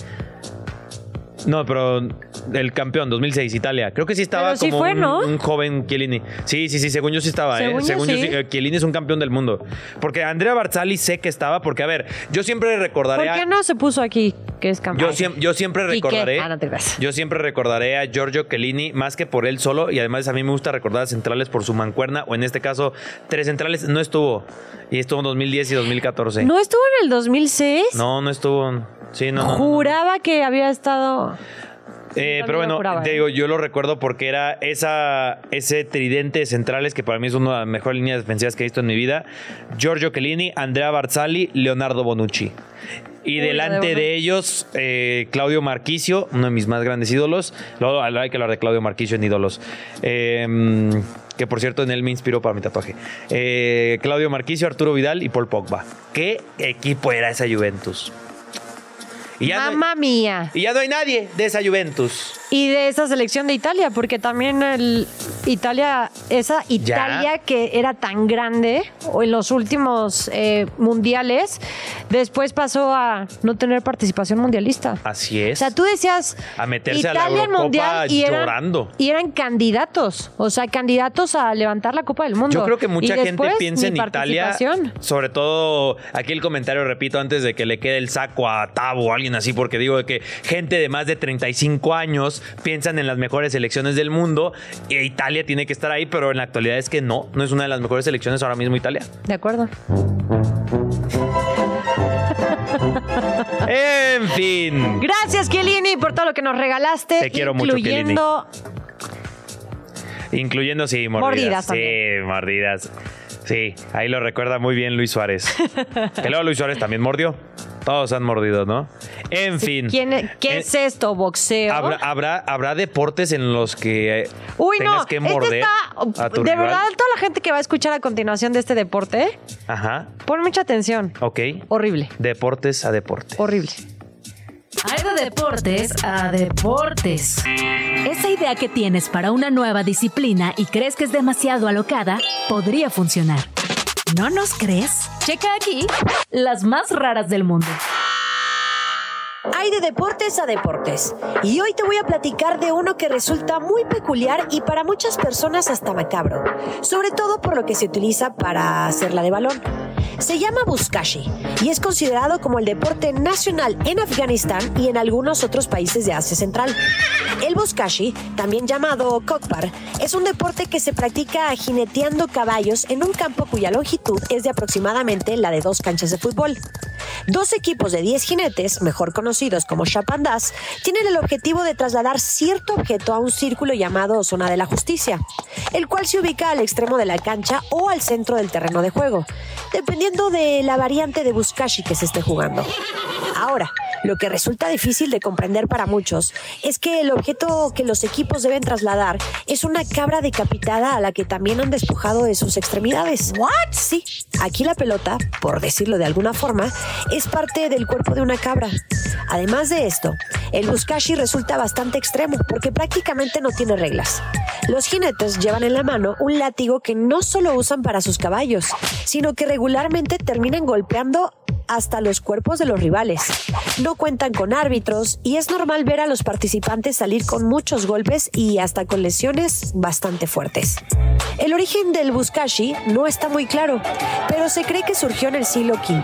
No, pero el campeón 2006 Italia. Creo que sí estaba Pero sí como fue, un, ¿no? un joven Chiellini. Sí, sí, sí, según yo sí estaba, Según ¿eh? yo Según yo sí. sí. eh, Chiellini es un campeón del mundo. Porque Andrea Barzali sé que estaba, porque a ver, yo siempre ¿Por recordaré a- qué no se puso aquí que es campeón? yo, siem- yo siempre recordaré. Ah, no te creas. Yo siempre recordaré a Giorgio Chiellini más que por él solo. Y además a mí me gusta recordar a centrales por su mancuerna. O en este caso, tres centrales. No estuvo. Y estuvo en 2010 y 2014. ¿No estuvo en el 2006? No, no estuvo. Sí, no, no, no, no. Juraba que había estado... Eh, pero bueno, te ¿eh? digo, yo lo recuerdo porque era esa, ese tridente de centrales que para mí es una de las mejores líneas defensivas que he visto en mi vida. Giorgio Chiellini, Andrea Barzali, Leonardo Bonucci. Y Uy, delante de ellos, eh, Claudio Marquisio, uno de mis más grandes ídolos. Luego hay que hablar de Claudio Marquisio en ídolos. Eh, que por cierto en él me inspiró para mi tatuaje. Eh, Claudio Marquisio, Arturo Vidal y Paul Pogba. ¿Qué equipo era esa Juventus? Y ya no- Mamma mía. y ya no hay nadie de esa Juventus. Y de esa selección de Italia, porque también el Italia, esa Italia que era tan grande o en los últimos eh, mundiales, después pasó a no tener participación mundialista. Así O es. sea, tú decías A meterse a la Italia en Eurocopa mundial y eran, llorando. y eran candidatos, o sea, candidatos a levantar la Copa del Mundo. Yo creo que mucha Y gente piensa en Italia, sobre todo aquí el comentario, repito, antes de que le quede el saco a Tavo o alguien así, porque digo que gente de más de 35 años piensan en las mejores selecciones del mundo e Italia tiene que estar ahí, pero en la actualidad es que no, no es una de las mejores selecciones ahora mismo Italia. De acuerdo. En fin. Gracias, Chiellini, por todo lo que nos regalaste. Te quiero mucho, incluyendo Incluyendo, sí, mordidas. Mordidas sí, mordidas. Sí, ahí lo recuerda muy bien Luis Suárez. que luego Luis Suárez también mordió. Todos han mordido, ¿no? En fin. ¿Quién, ¿Qué es esto? ¿Boxeo? ¿Habrá, habrá, habrá deportes en los que eh, Uy, tengas no. que Este morder está. a tu de rival? verdad, toda la gente que va a escuchar a continuación de este deporte, Ajá, pon mucha atención. ok. Horrible. Deportes a deporte. Horrible. Hay de deportes a deportes. Esa idea que tienes para una nueva disciplina y crees que es demasiado alocada, podría funcionar. ¿No nos crees? Checa aquí las más raras del mundo. Hay de deportes a deportes. Y hoy te voy a platicar de uno que resulta muy peculiar y para muchas personas hasta macabro. Sobre todo por lo que se utiliza para hacerla de balón. Se llama Buzkashi y es considerado como el deporte nacional en Afganistán y en algunos otros países de Asia Central. El Buzkashi, también llamado Kokpar, es un deporte que se practica jineteando caballos en un campo cuya longitud es de aproximadamente la de dos canchas de fútbol. Dos equipos de 10 jinetes, mejor conocidos como chapandas, tienen el objetivo de trasladar cierto objeto a un círculo llamado zona de la justicia, el cual se ubica al extremo de la cancha o al centro del terreno de juego, dependiendo de la variante de Buzkashi que se esté jugando. Ahora, Lo que resulta difícil de comprender para muchos es que el objeto que los equipos deben trasladar es una cabra decapitada a la que también han despojado de sus extremidades. ¿What? Sí, aquí la pelota, por decirlo de alguna forma, es parte del cuerpo de una cabra. Además de esto, el Buskashi resulta bastante extremo porque prácticamente no tiene reglas. Los jinetes llevan en la mano un látigo que no solo usan para sus caballos, sino que regularmente terminan golpeando hasta los cuerpos de los rivales. No cuentan con árbitros y es normal ver a los participantes salir con muchos golpes y hasta con lesiones bastante fuertes. El origen del Buskashi no está muy claro, pero se cree que surgió en el siglo V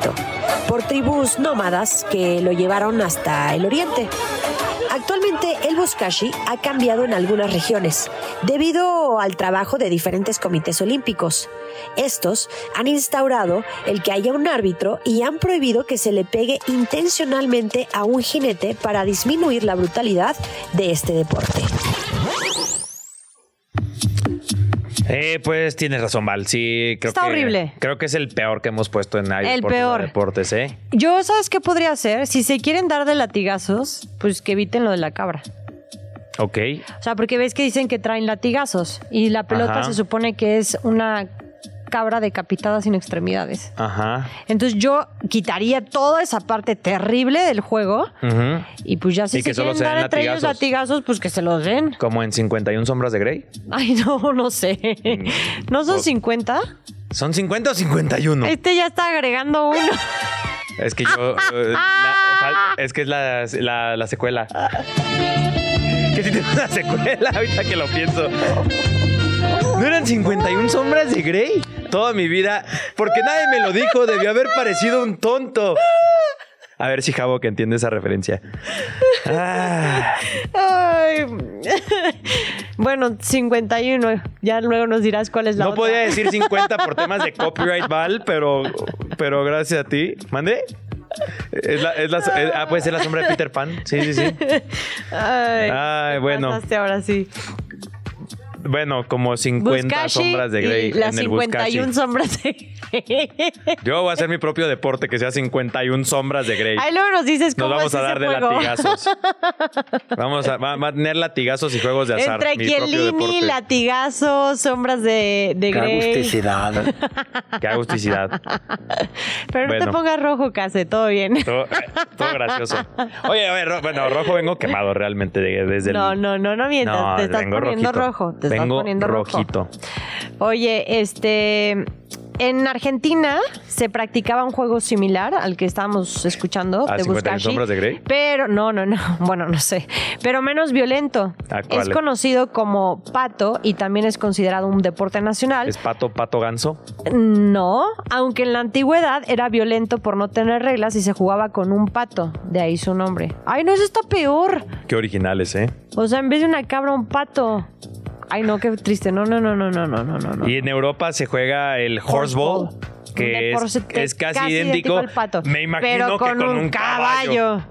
por tribus nómadas que lo llevaron hasta el oriente. Actualmente el Buskashi ha cambiado en algunas regiones debido al trabajo de diferentes comités olímpicos. Estos han instaurado el que haya un árbitro y han prohibido que se le pegue intencionalmente a un jinete para disminuir la brutalidad de este deporte. Eh, pues tienes razón, Val. Sí, creo Está que. horrible. Creo que es el peor que hemos puesto en El peor. Deportes, ¿eh? Yo, ¿sabes qué podría hacer? Si se quieren dar de latigazos, pues que eviten lo de la cabra. Ok. O sea, porque ves que dicen que traen latigazos y la pelota Ajá. se supone que es una cabra decapitada sin extremidades. Ajá. Entonces yo quitaría toda esa parte terrible del juego Ujú. y pues ya si Y que se solo quieren dar entre ellos latigazos. latigazos, pues que se los den. Como en 51 Sombras de Grey. Ay, no, no sé. ¿No son Pues- 50? ¿Son 50 o 51? Este ya está agregando uno. Es que yo. eh, la- es que es la, la- la secuela. Que si tiene una secuela, ahorita que lo pienso. ¿No eran 51 sombras de Grey? Toda mi vida. Porque nadie me lo dijo, debió haber parecido un tonto. A ver si Javo que entiende esa referencia. Ah, Ay. bueno, 51. Ya luego nos dirás cuál es la no otra. podía decir 50 por temas de copyright, Val, pero, pero gracias a ti. ¿Mande? Es la, es la- es- ah, puede ser la sombra de Peter Pan. Sí, sí, sí. Ay, Ay, bueno. ahora sí. Bueno, como 50 Buskashi sombras de Grey y las en el 51 Buskashi. sombras de Grey. Yo voy a hacer mi propio deporte que sea 51 sombras de Grey. Ahí luego nos dices Nos cómo vamos es a ese dar de juego. latigazos. Vamos a, va, va a tener latigazos y juegos de azar. Entre mi propio deporte. latigazos, sombras de, de Grey. Qué agusticidad. Pero no Bueno. te pongas rojo, Case, todo bien. Todo, eh, todo gracioso. Oye, a ver, ro- bueno, rojo vengo quemado realmente de- desde el... No, no, no, no mientas. No, te estás poniendo rojito. rojo. Te rojo. rojito. Oye, este. En Argentina se practicaba un juego similar al que estábamos escuchando ¿A de 51 Buskashi. sombras de Grey? Pero, no, no, no. Bueno, no sé. Pero menos violento. ¿A cuál? Es conocido como pato y también es considerado un deporte nacional. ¿Es pato, pato, ganso? No, aunque en la antigüedad era violento por no tener reglas y se jugaba con un pato. De ahí su nombre. Ay, no, eso está peor. Qué originales, ¿eh? O sea, en vez de una cabra, un pato. Ay, no, qué triste. No, no, no, no, no, no, no, no. Y en Europa se juega el horseball, que es, casi, idéntico. al pato. Me imagino pero que con, con un, un caballo.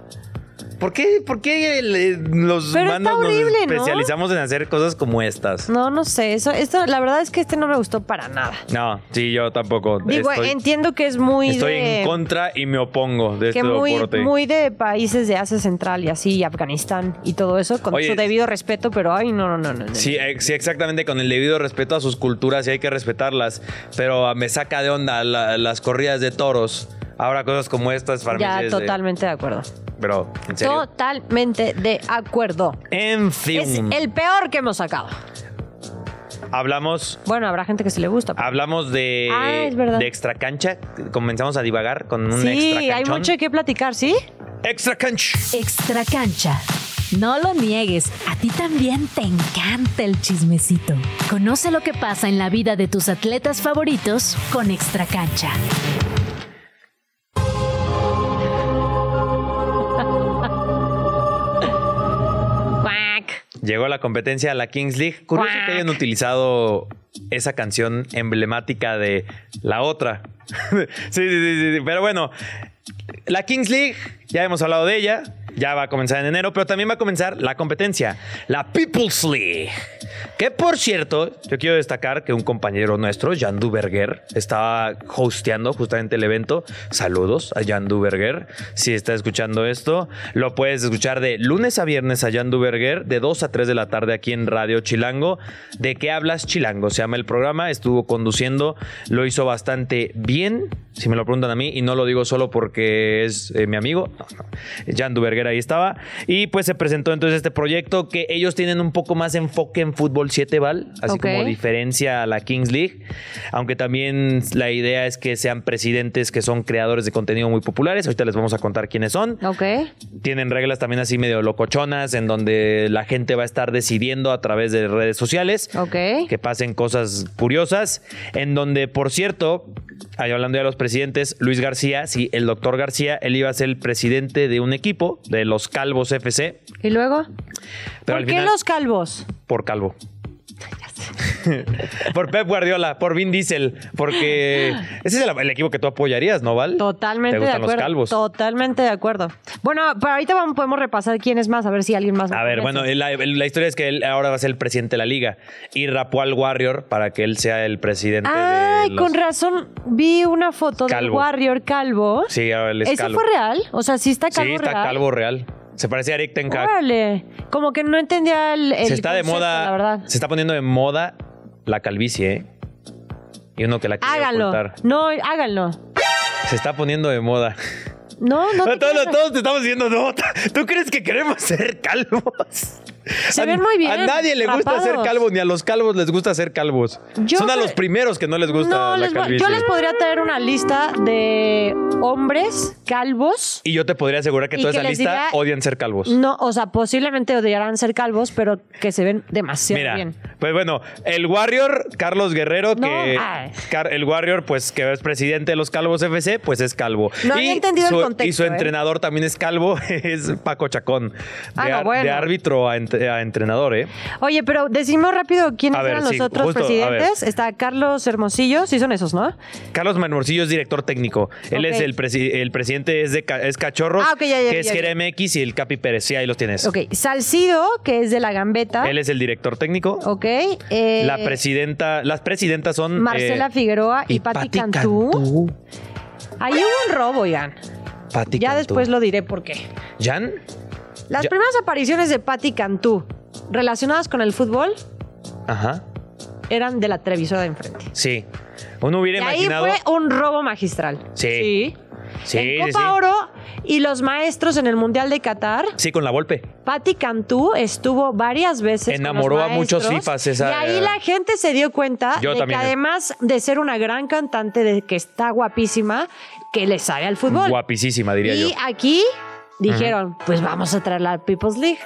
¿Por qué, por qué eh, los Pero está humanos horrible, nos ¿no? especializamos en hacer cosas como estas? No, no sé. Eso, esto, la verdad es que este no me gustó para nada. No, sí, yo tampoco. Digo, estoy entiendo que es muy estoy de. en contra y me opongo de que este muy, deporte. muy de países de Asia Central y así, y Afganistán y todo eso, con Oye, su debido respeto, pero ay, no, no, no, no. no. Sí, eh, sí, exactamente, con el debido respeto a sus culturas y hay que respetarlas, pero me saca de onda la- las corridas de toros. Ahora cosas como estas para mí Ya, sí es de- totalmente de acuerdo. pero, en serio. Totalmente de acuerdo. En Es fin, el peor que hemos sacado. hablamos Bueno, habrá gente que sí le gusta. pero- Hablamos de, Ah, es verdad. de extra cancha. Comenzamos a divagar con un sí, extra hay canchón. mucho que platicar, ¿sí? Extra cancha. Extra cancha. No lo niegues, a ti también te encanta el chismecito. Conoce lo que pasa en la vida de tus atletas favoritos con Extra cancha. Llegó la competencia a la Kings League. Curioso que hayan utilizado esa canción emblemática de la otra. sí, sí, sí, sí. Pero bueno, la Kings League, ya hemos hablado de ella. Ya va a comenzar en enero, pero también va a comenzar la competencia, la People's League. Que por cierto, yo quiero destacar que un compañero nuestro, Jan Duberger, estaba hosteando justamente el evento. Saludos a Jan Duberger. Si está escuchando esto, lo puedes escuchar de lunes a viernes a Jan Duberger, de 2 a 3 de la tarde aquí en Radio Chilango. ¿De qué hablas Chilango? Se llama el programa, estuvo conduciendo, lo hizo bastante bien, si me lo preguntan a mí, y no lo digo solo porque es eh, mi amigo. No, no. Jan Duberger ahí estaba. Y pues se presentó entonces este proyecto que ellos tienen un poco más enfoque en fútbol 7 bal, así como diferencia a la Kings League. Aunque también la idea es que sean presidentes que son creadores de contenido muy populares. Ahorita les vamos a contar quiénes son. Ok. Tienen reglas también así medio locochonas en donde la gente va a estar decidiendo a través de redes sociales Ok. que pasen cosas curiosas. En donde, por cierto, ahí hablando de los presidentes, Luis García, sí, el doctor García, él iba a ser el presidente de un equipo, de los Calvos FC, ¿Y luego? pero ¿Por qué final, los calvos? por Calvo. por Pep Guardiola, por Vin Diesel, porque ese es el, el equipo que tú apoyarías, ¿no, Val? Totalmente ¿Te de gustan acuerdo. los calvos? Totalmente de acuerdo. Bueno, pero ahorita vamos, podemos repasar quién es más, a ver si alguien más. A ver, bueno, la, la historia es que él ahora va a ser el presidente de la liga y rapó al Warrior para que él sea el presidente Ay, de los... con razón. Vi una foto del Calvo. Warrior calvo. Sí, ahora él es ¿Eso calvo. fue real? O sea, sí está calvo Sí, está real. calvo real. Se parece a Eric Ten Hag. Órale. Como que no entendía el, el Se está de moda, la verdad. se está poniendo de moda la calvicie, ¿eh? Y uno que la quiere Háganlo. ocultar. No, háganlo. Se está poniendo de moda. No, no. te todos, todos te estamos diciendo, no, ¿tú crees que queremos ser calvos? Se ven muy bien, A nadie le gusta ser calvo, ni a los calvos les gusta ser calvos. Yo Son a los primeros que no les gusta No, la les calvicie. yo les podría traer una lista de hombres calvos. Y yo te podría asegurar que Y toda que esa lista diga- odian ser calvos. No, o sea, posiblemente odiarán ser calvos, pero que se ven demasiado Mira, bien. pues bueno, el Warrior, Carlos Guerrero, No, que ay. El Warrior, pues que es presidente de los Calvos FC, pues es calvo. No había entendido el su, contexto, Y su ¿eh? entrenador también es calvo, es Paco Chacón. De, Ah, no, bueno. de árbitro a, ent- a entrenador, ¿eh? Oye, pero decimos rápido quiénes ver, eran los sí, otros justo, presidentes. Está Carlos Hermosillo, sí son esos, ¿no? Carlos Marmorcillo es director técnico. Él es el, presi- el presidente, es, de, Ca- es Cachorros, Ah, ok, ya, ya, que es ya, ya. Jera MX y el Capi Pérez. Sí, ahí los tienes. Ok, Salcido, que es de la Gambeta. Él es el director técnico. Ok. eh, La presidenta, las presidentas son... Marcela eh, Figueroa y, Pati Cantú. Ahí hubo un robo, Ian. Pati Ya Cantú. después lo diré por qué. ¿Jan? Las Ya- primeras apariciones de Patti Cantú relacionadas con el fútbol Ajá. eran de la televisora de enfrente. Sí. Uno hubiera Y ahí imaginado. fue un robo magistral. Sí. Sí, en sí, Copa sí. Oro y los maestros en el Mundial de Qatar, Sí, con la golpe. Patti Cantú estuvo varias veces. con Enamoró los a muchos FIFAs esa- Y ahí la gente se dio cuenta Yo de también. que además de ser una gran cantante, de que está guapísima, que le sabe al fútbol. Guapísima, diría y yo. aquí dijeron, pues vamos a traer la People's League.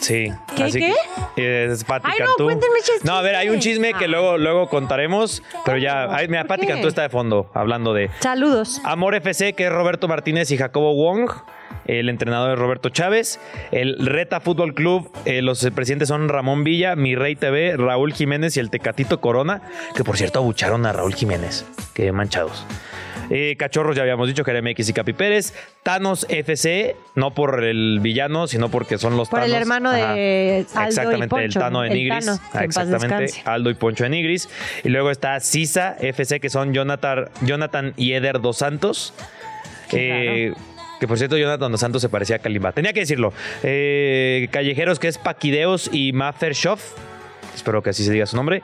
Sí. ¿Qué, así qué? que, es Pati Ay, no, Cantú. chisme. No, a ver, hay un chisme que luego, luego contaremos, pero ya. Mira, ¿Por Pati? Cantú está de fondo, hablando de Saludos. Amor FC, que es Roberto Martínez y Jacobo Wong. El entrenador es Roberto Chávez. El Reta Fútbol Club, eh, los presidentes son Ramón Villa, Mi Rey TV, Raúl Jiménez y el Tecatito Corona, que por cierto abucharon a Raúl Jiménez. Qué manchados. Eh, Cachorros, ya habíamos dicho que era MX y Capi Pérez. Thanos FC, no por el villano, sino porque son los Por el Thanos. hermano de Aldo y Exactamente, Poncho, el Tano de el Nigris. Tano, Ah, Exactamente. Aldo y Poncho de Nigris. Y luego está Sisa FC, que son Jonathan, Jonathan y Eder Dos Santos. Eh, que por cierto, Jonathan Dos Santos se parecía a Kalimba. Tenía que decirlo. Eh, Callejeros, que es Paquideos y Maffer Schoff. Espero que así se diga su nombre.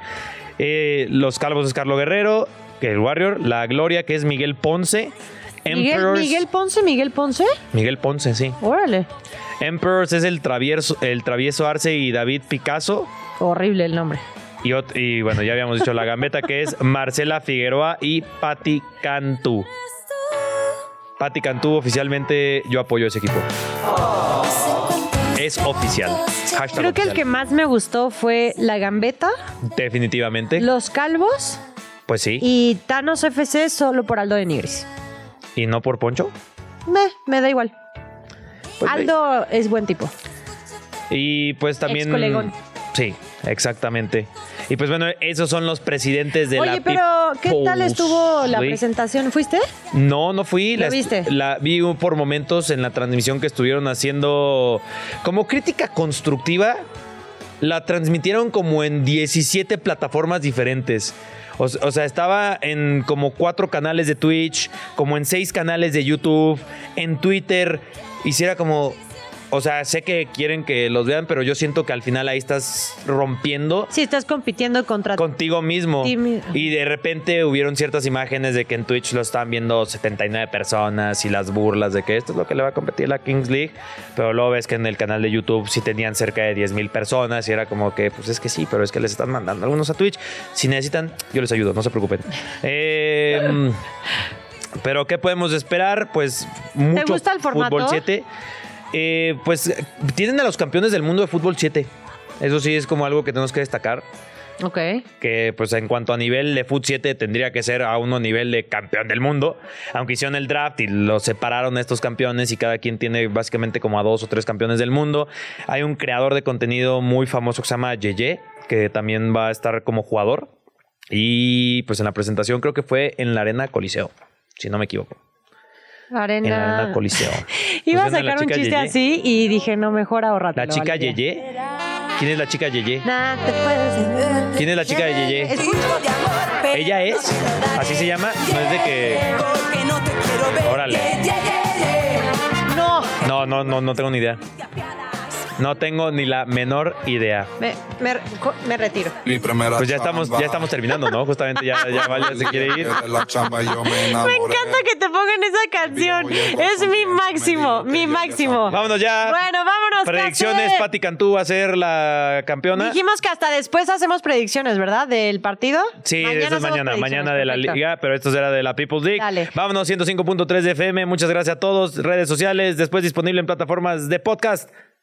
Eh, los Calvos es Carlo Guerrero, que el Warrior. La Gloria, que es Miguel Ponce. Miguel, Emperors- Miguel Ponce, Miguel Ponce. Miguel Ponce, sí. Órale. Emperors es el travieso, el travieso Arce y David Picasso. Horrible el nombre. Y, bueno, ya habíamos dicho la gambeta que es Marcela Figueroa y Patti Cantú. Patti Cantú, oficialmente yo apoyo ese equipo. Es oficial. Hashtag Creo que el que más me gustó fue la Gambeta, Definitivamente. los Calvos Pues sí. Y, y Thanos FC solo por Aldo de Nigris. no por Poncho. Me, me da igual. Pues Aldo es buen tipo. Y pues también. Sí, exactamente. Y pues bueno, esos son los presidentes de la Oye, pero ¿qué tal estuvo la presentación? ¿Fuiste? No, no fui. ¿Lo la, viste? la vi por momentos en la transmisión que estuvieron haciendo como crítica constructiva. La transmitieron como en 17 plataformas diferentes. O, sea, estaba en como cuatro canales de Twitch, como en seis canales de YouTube, en Twitter. Hiciera como. O sea, sé que quieren que los vean, pero yo siento que al final ahí estás rompiendo Sí, estás compitiendo contra contigo mismo. Mi- Y de repente hubieron ciertas imágenes de que en Twitch lo estaban viendo 79 personas y las burlas de que esto es lo que le va a competir la Kings League. Pero luego ves que en el canal de YouTube sí tenían cerca de 10 mil personas y era como que, pues es que sí, pero es que les están mandando algunos a Twitch. Si necesitan, yo les ayudo, no se preocupen. Eh, pero ¿qué podemos esperar? Pues mucho gusta el formato? fútbol 7. Eh, pues tienen a los campeones del mundo de fútbol 7. Eso sí es como algo que tenemos que destacar Ok. que pues en cuanto a nivel de Foot 7 tendría que ser a uno nivel de campeón del mundo, aunque hicieron el draft y los separaron a estos campeones y cada quien tiene básicamente como a dos o tres campeones del mundo. Hay un creador de contenido muy famoso que se llama Yeye, que también va a estar como jugador. Y pues en la presentación creo que fue en la Arena Coliseo, si no me equivoco. En la Arena. Arena Coliseo. Iba a Pusieron la sacar un chiste Yeye. así y dije, no, mejor ahorrate. La chica Yeye. ¿Quién es la chica Yeye? Nah, te puedes. ¿Quién es la chica de Yeye? ¿Ella es? ¿Así se llama? No es de que... Órale. No, No, no, no, no tengo ni idea. No tengo ni la menor idea. me, me, me retiro. Pues ya estamos, ya estamos terminando, ¿no? Justamente ya, ya Valia se quiere ir. Me encanta que te pongan esa canción. Es mi máximo, mi máximo. Vámonos ya. Bueno, vámonos. Predicciones. Pati Cantú va a ser la campeona. Dijimos que hasta después hacemos predicciones, ¿verdad? Del partido. Sí, eso es hacemos mañana, predicciones, mañana de la perfecto. liga, pero esto será de la People's League. Dale. Vámonos, 105.3 de FM. Muchas gracias a todos. Redes sociales, después disponible en plataformas de podcast.